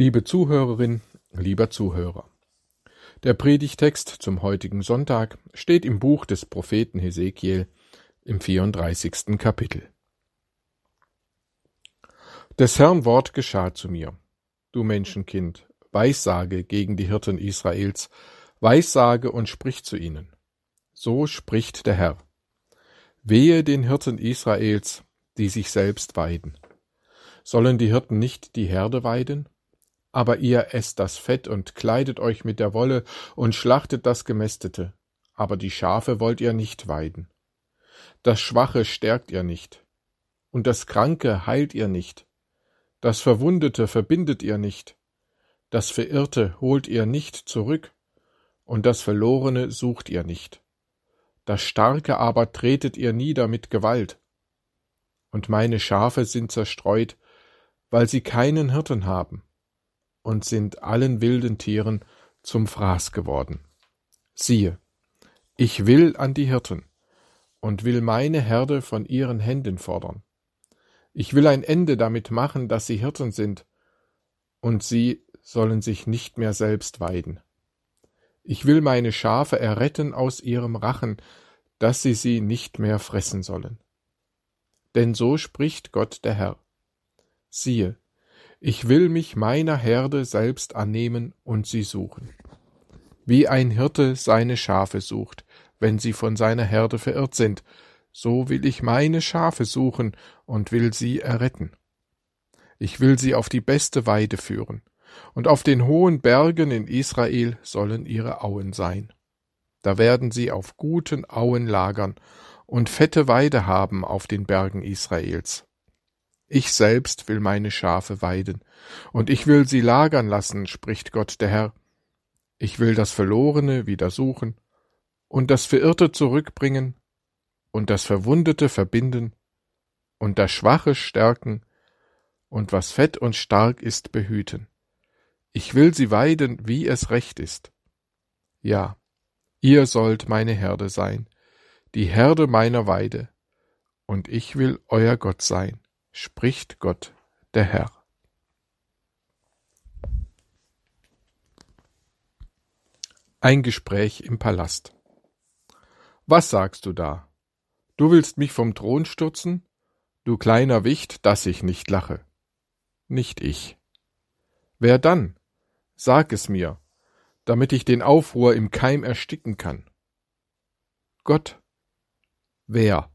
Liebe Zuhörerin, lieber Zuhörer. Der Predigtext zum heutigen Sonntag steht im Buch des Propheten Hesekiel im 34. Kapitel. Des Herrn Wort geschah zu mir. Du Menschenkind, Weissage gegen die Hirten Israels, Weissage und sprich zu ihnen. So spricht der Herr. Wehe den Hirten Israels, die sich selbst weiden. Sollen die Hirten nicht die Herde weiden? Aber ihr esst das Fett und kleidet euch mit der Wolle und schlachtet das Gemästete. Aber die Schafe wollt ihr nicht weiden. Das Schwache stärkt ihr nicht. Und das Kranke heilt ihr nicht. Das Verwundete verbindet ihr nicht. Das Verirrte holt ihr nicht zurück. Und das Verlorene sucht ihr nicht. Das Starke aber tretet ihr nieder mit Gewalt. Und meine Schafe sind zerstreut, weil sie keinen Hirten haben und sind allen wilden Tieren zum Fraß geworden. Siehe, ich will an die Hirten und will meine Herde von ihren Händen fordern. Ich will ein Ende damit machen, dass sie Hirten sind, und sie sollen sich nicht mehr selbst weiden. Ich will meine Schafe erretten aus ihrem Rachen, dass sie sie nicht mehr fressen sollen. Denn so spricht Gott der Herr. Siehe, ich will mich meiner Herde selbst annehmen und sie suchen. Wie ein Hirte seine Schafe sucht, wenn sie von seiner Herde verirrt sind, so will ich meine Schafe suchen und will sie erretten. Ich will sie auf die beste Weide führen, und auf den hohen Bergen in Israel sollen ihre Auen sein. Da werden sie auf guten Auen lagern und fette Weide haben auf den Bergen Israels. Ich selbst will meine Schafe weiden, und ich will sie lagern lassen, spricht Gott der Herr. Ich will das Verlorene wieder suchen, und das Verirrte zurückbringen, und das Verwundete verbinden, und das Schwache stärken, und was fett und stark ist behüten. Ich will sie weiden, wie es recht ist. Ja, ihr sollt meine Herde sein, die Herde meiner Weide, und ich will euer Gott sein spricht Gott der Herr. Ein Gespräch im Palast. Was sagst du da? Du willst mich vom Thron stürzen? Du kleiner Wicht, dass ich nicht lache. Nicht ich. Wer dann? Sag es mir, damit ich den Aufruhr im Keim ersticken kann. Gott. Wer?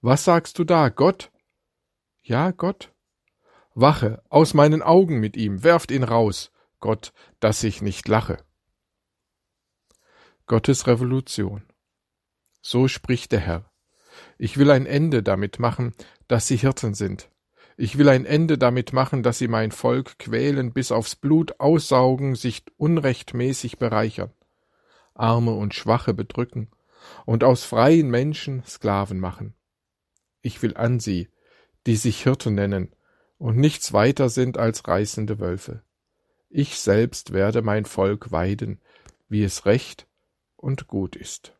Was sagst du da, Gott? Ja, Gott? Wache, aus meinen Augen mit ihm, werft ihn raus, Gott, dass ich nicht lache. Gottes Revolution. So spricht der Herr. Ich will ein Ende damit machen, dass sie Hirten sind. Ich will ein Ende damit machen, dass sie mein Volk quälen, bis aufs Blut aussaugen, sich unrechtmäßig bereichern, Arme und Schwache bedrücken und aus freien Menschen Sklaven machen. Ich will an sie, die sich Hirten nennen und nichts weiter sind als reißende Wölfe. Ich selbst werde mein Volk weiden, wie es recht und gut ist.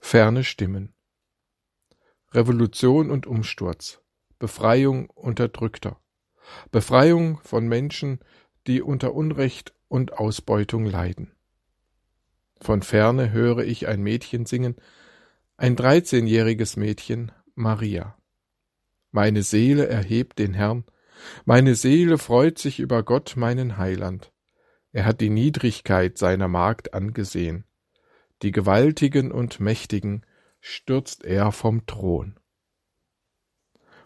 Ferne Stimmen Revolution und Umsturz, Befreiung Unterdrückter, Befreiung von Menschen, die unter Unrecht und Ausbeutung leiden. Von ferne höre ich ein Mädchen singen, ein dreizehnjähriges Mädchen, Maria. Meine Seele erhebt den Herrn, meine Seele freut sich über Gott, meinen Heiland. Er hat die Niedrigkeit seiner Magd angesehen. Die Gewaltigen und Mächtigen stürzt er vom Thron.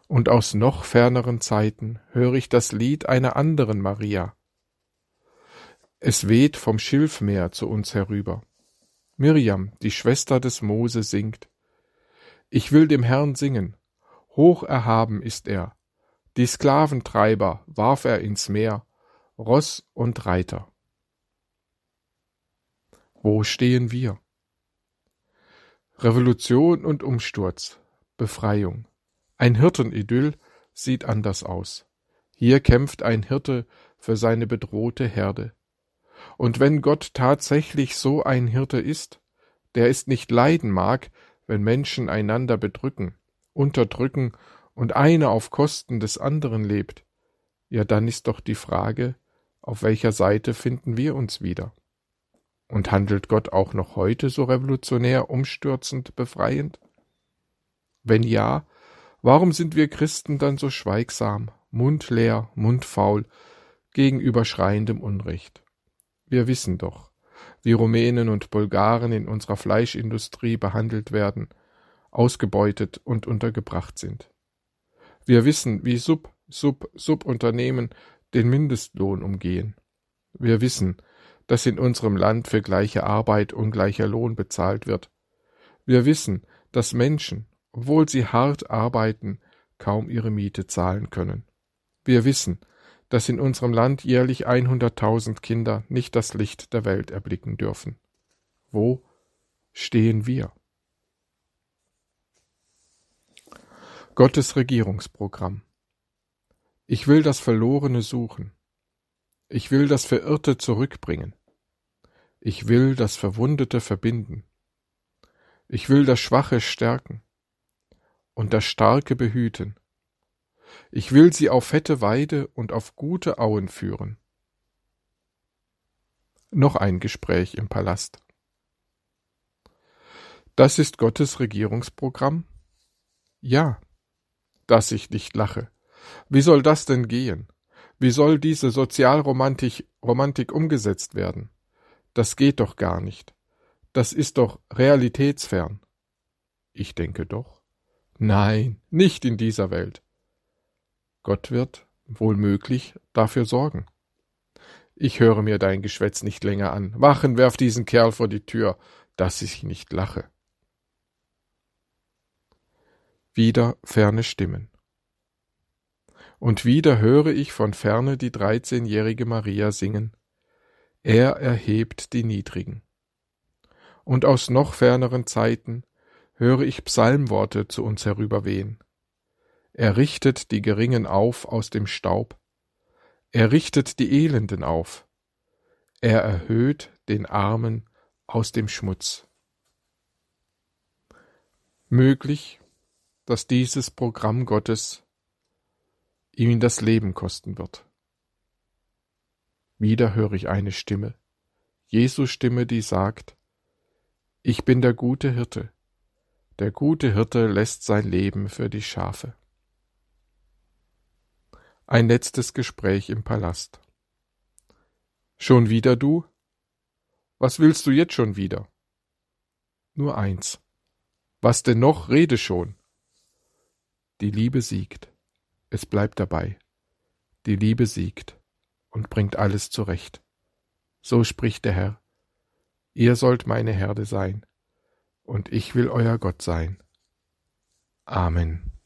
Und aus noch ferneren Zeiten höre ich das Lied einer anderen Maria. Es weht vom Schilfmeer zu uns herüber. Miriam, die Schwester des Mose, singt ich will dem Herrn singen. Hoch erhaben ist er. Die Sklaventreiber warf er ins Meer, Ross und Reiter. Wo stehen wir? Revolution und Umsturz, Befreiung. Ein Hirtenidyll sieht anders aus. Hier kämpft ein Hirte für seine bedrohte Herde. Und wenn Gott tatsächlich so ein Hirte ist, der es nicht leiden mag, wenn Menschen einander bedrücken, unterdrücken und einer auf Kosten des anderen lebt, ja dann ist doch die Frage, auf welcher Seite finden wir uns wieder? Und handelt Gott auch noch heute so revolutionär, umstürzend, befreiend? Wenn ja, warum sind wir Christen dann so schweigsam, mundleer, mundfaul, gegenüber schreiendem Unrecht? Wir wissen doch, wie Rumänen und Bulgaren in unserer Fleischindustrie behandelt werden, ausgebeutet und untergebracht sind. Wir wissen, wie Sub, Sub, Subunternehmen den Mindestlohn umgehen. Wir wissen, dass in unserem Land für gleiche Arbeit ungleicher Lohn bezahlt wird. Wir wissen, dass Menschen, obwohl sie hart arbeiten, kaum ihre Miete zahlen können. Wir wissen, dass in unserem Land jährlich 100.000 Kinder nicht das Licht der Welt erblicken dürfen. Wo stehen wir? Gottes Regierungsprogramm Ich will das Verlorene suchen. Ich will das Verirrte zurückbringen. Ich will das Verwundete verbinden. Ich will das Schwache stärken und das Starke behüten. Ich will sie auf fette Weide und auf gute Auen führen. Noch ein Gespräch im Palast. Das ist Gottes Regierungsprogramm? Ja dass ich nicht lache. Wie soll das denn gehen? Wie soll diese Sozialromantik Romantik umgesetzt werden? Das geht doch gar nicht. Das ist doch realitätsfern. Ich denke doch. Nein, nicht in dieser Welt. Gott wird, wohl möglich, dafür sorgen. Ich höre mir dein Geschwätz nicht länger an. Wachen, werf diesen Kerl vor die Tür, dass ich nicht lache. Wieder ferne Stimmen. Und wieder höre ich von ferne die dreizehnjährige Maria singen. Er erhebt die Niedrigen. Und aus noch ferneren Zeiten höre ich Psalmworte zu uns herüberwehen. Er richtet die Geringen auf aus dem Staub. Er richtet die Elenden auf. Er erhöht den Armen aus dem Schmutz. Möglich dass dieses Programm Gottes ihm das Leben kosten wird. Wieder höre ich eine Stimme, Jesus Stimme, die sagt, Ich bin der gute Hirte, der gute Hirte lässt sein Leben für die Schafe. Ein letztes Gespräch im Palast. Schon wieder du? Was willst du jetzt schon wieder? Nur eins. Was denn noch? Rede schon. Die Liebe siegt. Es bleibt dabei. Die Liebe siegt und bringt alles zurecht. So spricht der Herr. Ihr sollt meine Herde sein, und ich will euer Gott sein. Amen.